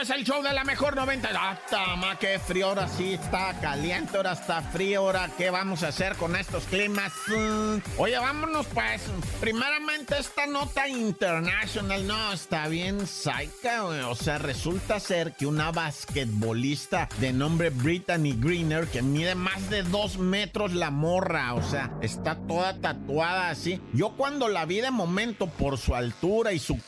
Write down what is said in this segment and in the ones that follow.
es el show de la mejor 90. Ah, tama, qué frío, ahora sí está caliente, ahora está frío, ahora qué vamos a hacer con estos climas. Mm, Oye, vámonos pues. Primeramente esta nota internacional, no, está bien güey. O sea, resulta ser que una basquetbolista de nombre Brittany Greener, que mide más de dos metros la morra, o sea, está toda tatuada así. Yo cuando la vi de momento por su altura y su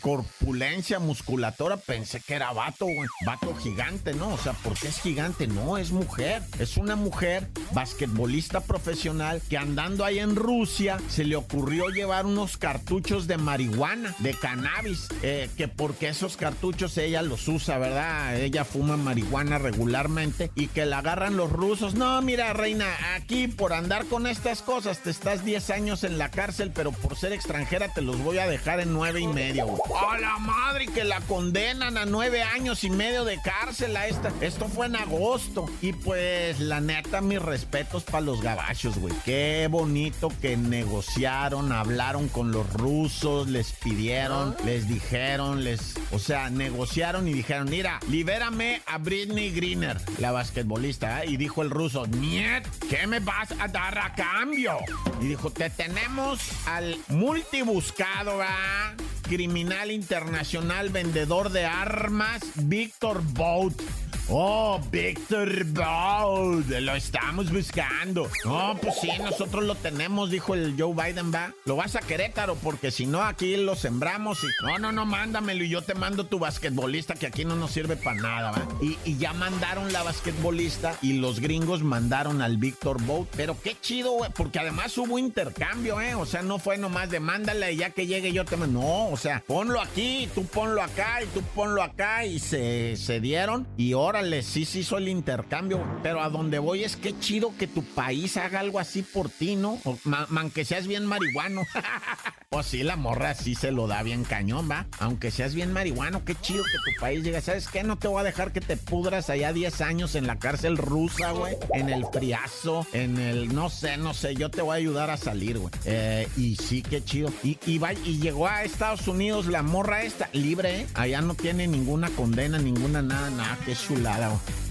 corpulencia musculatura, pensé que era vato, güey. Vato gigante, ¿no? O sea, ¿por qué es gigante? No, es mujer. Es una mujer basquetbolista profesional que andando ahí en Rusia se le ocurrió llevar unos cartuchos de marihuana, de cannabis, eh, que porque esos cartuchos ella los usa, ¿verdad? Ella fuma marihuana regularmente y que la agarran los rusos. No, mira, reina, aquí por andar con estas cosas te estás 10 años en la cárcel, pero por ser extranjera te los voy a dejar en nueve y medio. güey. ¡A la madre que la condenan a nueve años y medio de cárcel a esta! Esto fue en agosto. Y pues, la neta, mis respetos para los gabachos, güey. Qué bonito que negociaron, hablaron con los rusos, les pidieron, les dijeron, les... O sea, negociaron y dijeron, mira, libérame a Britney Greener, la basquetbolista. ¿eh? Y dijo el ruso, Niet, ¿qué me vas a dar a cambio? Y dijo, te tenemos al multibuscado, ¿verdad? criminal internacional vendedor de armas, Víctor Bout. Oh, Víctor Bout, lo estamos buscando. No, pues sí, nosotros lo tenemos, dijo el Joe Biden, va. Lo vas a Querétaro, porque si no, aquí lo sembramos y... No, no, no, mándamelo y yo te mando tu basquetbolista, que aquí no nos sirve para nada, va. Y, ya mandaron la basquetbolista y los gringos mandaron al Víctor Bout. Pero qué chido, güey, porque además hubo intercambio, ¿eh? O sea, no fue nomás de mándale y ya que llegue yo te mando. No, o sea, ponlo aquí, tú ponlo acá y tú ponlo acá y se, se dieron. Y órale, sí se hizo el intercambio. Pero a donde voy es que chido que tu país haga algo así por ti, ¿no? O, ma- man, que seas bien marihuano. Pues sí, la morra sí se lo da bien cañón, ¿va? Aunque seas bien marihuano, qué chido que tu país llegue. ¿Sabes qué? No te voy a dejar que te pudras allá 10 años en la cárcel rusa, güey. En el friazo, en el... No sé, no sé. Yo te voy a ayudar a salir, güey. Eh, y sí, qué chido. Y, va- y llegó a Estados Unidos la morra esta, libre, ¿eh? Allá no tiene ninguna condena, ninguna nada, nada. Qué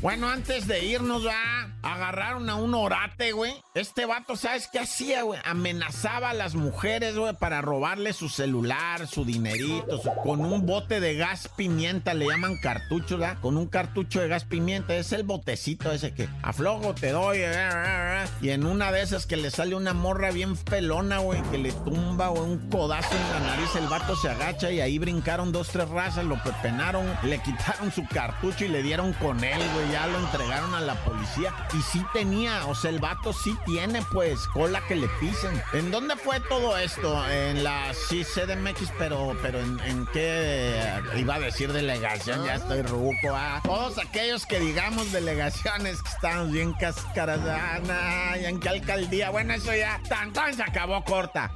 Bueno, antes de irnos, va, agarraron a un orate, güey. Este vato, ¿sabes qué hacía, güey? Amenazaba a las mujeres, güey, para robarle su celular, su dinerito, con un bote de gas pimienta, le llaman cartucho, ¿verdad? Con un cartucho de gas pimienta, es el botecito ese que aflojo te doy, eh, eh, eh. y en una de esas que le sale una morra bien pelona, güey, que le tumba, güey, un codazo en la nariz, el vato se agacha y ahí brincaron dos, tres razas, lo pepenaron, le quitaron su cartucho y le dieron con él, güey, ya lo entregaron a la policía. Y sí tenía, o sea, el vato sí tiene, pues, cola que le pisen. ¿En dónde fue todo esto? En la sí, CDMX, pero, pero ¿en, en qué iba a decir delegación? Ya estoy ruco, ah. Todos aquellos que digamos delegaciones que estamos bien cáscaras, ah, nah, ¿y en qué alcaldía? Bueno, eso ya, tan, tan se acabó corta.